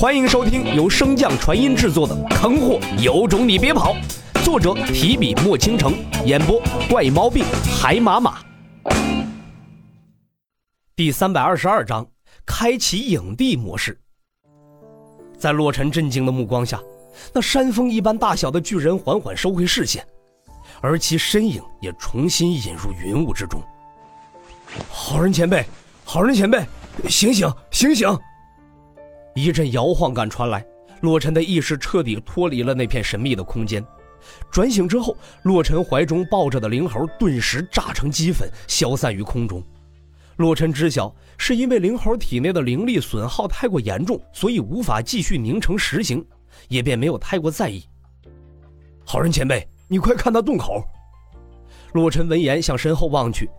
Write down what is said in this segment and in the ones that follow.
欢迎收听由升降传音制作的《坑货有种你别跑》，作者提笔墨倾城，演播怪猫病海马马。第三百二十二章，开启影帝模式。在洛尘震惊的目光下，那山峰一般大小的巨人缓缓收回视线，而其身影也重新引入云雾之中。好人前辈，好人前辈，醒醒，醒醒！一阵摇晃感传来，洛尘的意识彻底脱离了那片神秘的空间。转醒之后，洛尘怀中抱着的灵猴顿时炸成齑粉，消散于空中。洛尘知晓，是因为灵猴体内的灵力损耗太过严重，所以无法继续凝成实形，也便没有太过在意。好人前辈，你快看那洞口！洛尘闻言向身后望去，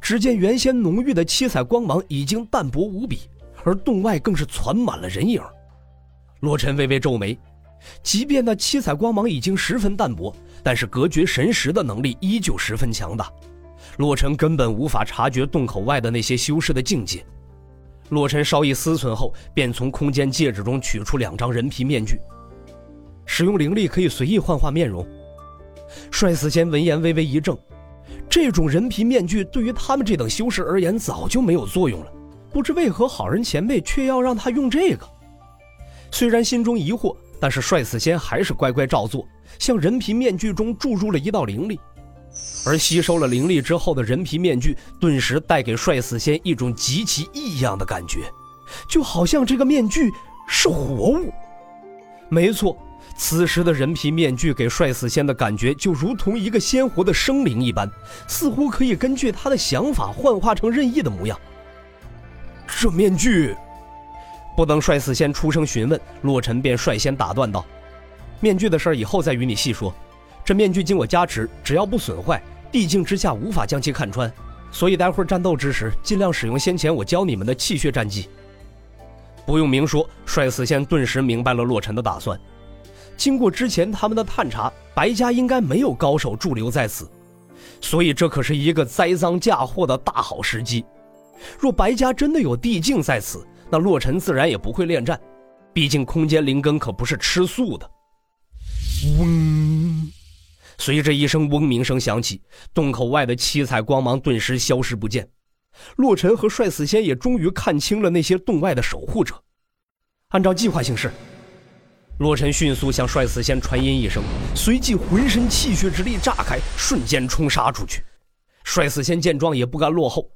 只见原先浓郁的七彩光芒已经淡薄无比。而洞外更是攒满了人影，洛尘微微皱眉，即便那七彩光芒已经十分淡薄，但是隔绝神识的能力依旧十分强大，洛尘根本无法察觉洞口外的那些修士的境界。洛尘稍一思忖后，便从空间戒指中取出两张人皮面具，使用灵力可以随意幻化面容。帅死仙闻言微微一怔，这种人皮面具对于他们这等修士而言早就没有作用了。不知为何，好人前辈却要让他用这个。虽然心中疑惑，但是帅死仙还是乖乖照做，向人皮面具中注入了一道灵力。而吸收了灵力之后的人皮面具，顿时带给帅死仙一种极其异样的感觉，就好像这个面具是活物。没错，此时的人皮面具给帅死仙的感觉，就如同一个鲜活的生灵一般，似乎可以根据他的想法幻化成任意的模样。这面具，不等帅死仙出声询问，洛尘便率先打断道：“面具的事以后再与你细说。这面具经我加持，只要不损坏，地境之下无法将其看穿。所以待会儿战斗之时，尽量使用先前我教你们的气血战技。”不用明说，帅死仙顿时明白了洛尘的打算。经过之前他们的探查，白家应该没有高手驻留在此，所以这可是一个栽赃嫁祸的大好时机。若白家真的有地境在此，那洛尘自然也不会恋战，毕竟空间灵根可不是吃素的。嗡，随着一声嗡鸣声响起，洞口外的七彩光芒顿时消失不见。洛尘和帅死仙也终于看清了那些洞外的守护者。按照计划行事，洛尘迅速向帅死仙传音一声，随即浑身气血之力炸开，瞬间冲杀出去。帅死仙见状也不甘落后。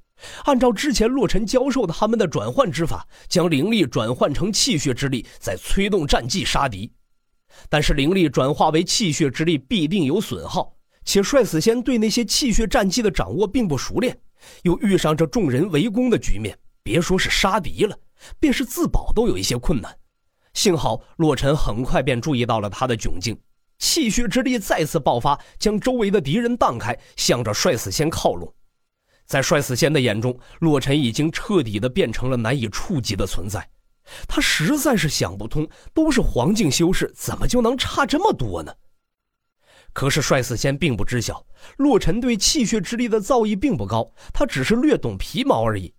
按照之前洛尘教授的他们的转换之法，将灵力转换成气血之力，再催动战技杀敌。但是灵力转化为气血之力必定有损耗，且帅死仙对那些气血战技的掌握并不熟练，又遇上这众人围攻的局面，别说是杀敌了，便是自保都有一些困难。幸好洛尘很快便注意到了他的窘境，气血之力再次爆发，将周围的敌人荡开，向着帅死仙靠拢。在帅死仙的眼中，洛尘已经彻底的变成了难以触及的存在。他实在是想不通，都是黄境修士，怎么就能差这么多呢？可是帅死仙并不知晓，洛尘对气血之力的造诣并不高，他只是略懂皮毛而已。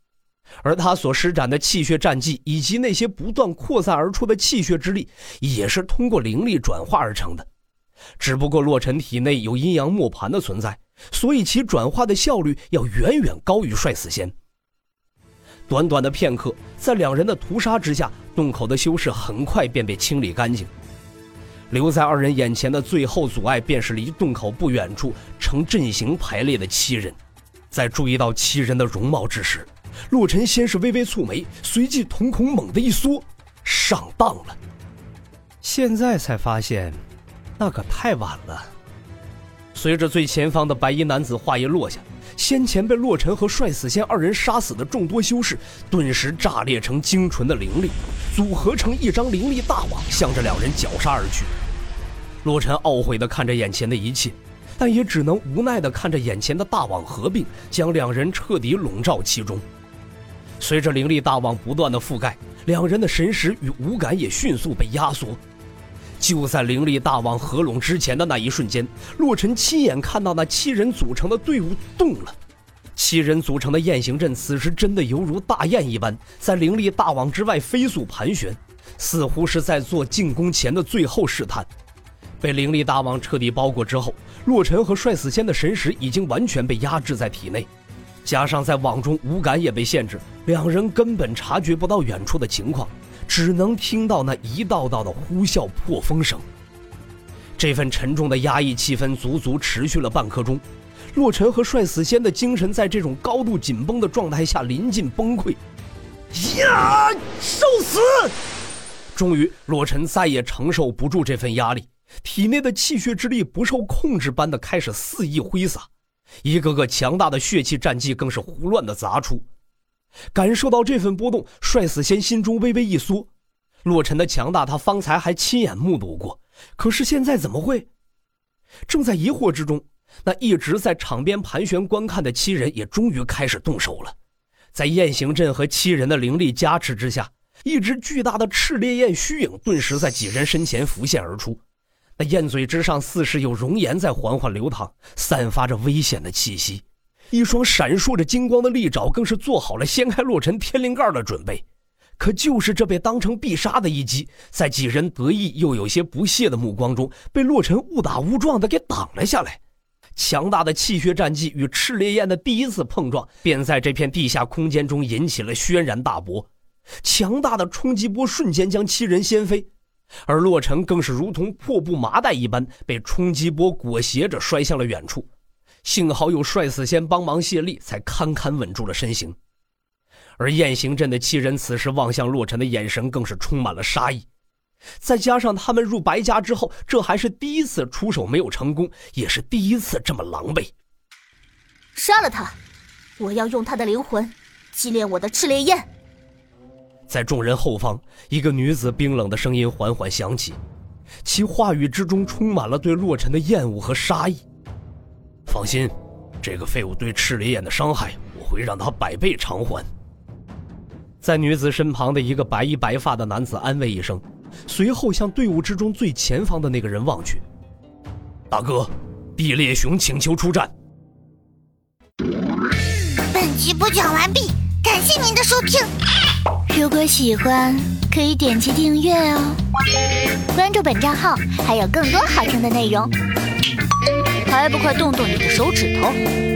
而他所施展的气血战技，以及那些不断扩散而出的气血之力，也是通过灵力转化而成的。只不过洛尘体内有阴阳磨盘的存在。所以其转化的效率要远远高于帅死仙。短短的片刻，在两人的屠杀之下，洞口的修士很快便被清理干净。留在二人眼前的最后阻碍，便是离洞口不远处呈阵型排列的七人。在注意到七人的容貌之时，洛尘先是微微蹙眉，随即瞳孔猛地一缩，上当了。现在才发现，那可太晚了。随着最前方的白衣男子话音落下，先前被洛尘和帅死仙二人杀死的众多修士，顿时炸裂成精纯的灵力，组合成一张灵力大网，向着两人绞杀而去。洛尘懊悔地看着眼前的一切，但也只能无奈地看着眼前的大网合并，将两人彻底笼罩其中。随着灵力大网不断的覆盖，两人的神识与五感也迅速被压缩。就在灵力大网合拢之前的那一瞬间，洛尘亲眼看到那七人组成的队伍动了。七人组成的雁行阵此时真的犹如大雁一般，在灵力大网之外飞速盘旋，似乎是在做进攻前的最后试探。被灵力大网彻底包裹之后，洛尘和帅死仙的神识已经完全被压制在体内，加上在网中五感也被限制，两人根本察觉不到远处的情况，只能听到那一道道的呼啸破风声。这份沉重的压抑气氛足足持续了半刻钟，洛尘和帅死仙的精神在这种高度紧绷的状态下临近崩溃。呀！受死！终于，洛尘再也承受不住这份压力，体内的气血之力不受控制般的开始肆意挥洒，一个个强大的血气战技更是胡乱的砸出。感受到这份波动，帅死仙心中微微一缩。洛尘的强大，他方才还亲眼目睹过。可是现在怎么会？正在疑惑之中，那一直在场边盘旋观看的七人也终于开始动手了。在雁行阵和七人的灵力加持之下，一只巨大的赤烈焰虚影顿时在几人身前浮现而出。那焰嘴之上似是有熔岩在缓缓流淌，散发着危险的气息。一双闪烁着金光的利爪更是做好了掀开洛尘天灵盖的准备。可就是这被当成必杀的一击，在几人得意又有些不屑的目光中，被洛尘误打误撞的给挡了下来。强大的气血战技与赤烈焰的第一次碰撞，便在这片地下空间中引起了轩然大波。强大的冲击波瞬间将七人掀飞，而洛尘更是如同破布麻袋一般，被冲击波裹挟着摔向了远处。幸好有帅死仙帮忙卸力，才堪堪稳住了身形。而雁行阵的七人此时望向洛尘的眼神更是充满了杀意，再加上他们入白家之后，这还是第一次出手没有成功，也是第一次这么狼狈。杀了他！我要用他的灵魂祭炼我的赤烈焰。在众人后方，一个女子冰冷的声音缓缓响起，其话语之中充满了对洛尘的厌恶和杀意。放心，这个废物对赤烈焰的伤害，我会让他百倍偿还。在女子身旁的一个白衣白发的男子安慰一声，随后向队伍之中最前方的那个人望去。大哥，地裂熊请求出战。本集播讲完毕，感谢您的收听。如果喜欢，可以点击订阅哦，关注本账号还有更多好听的内容。还不快动动你的手指头！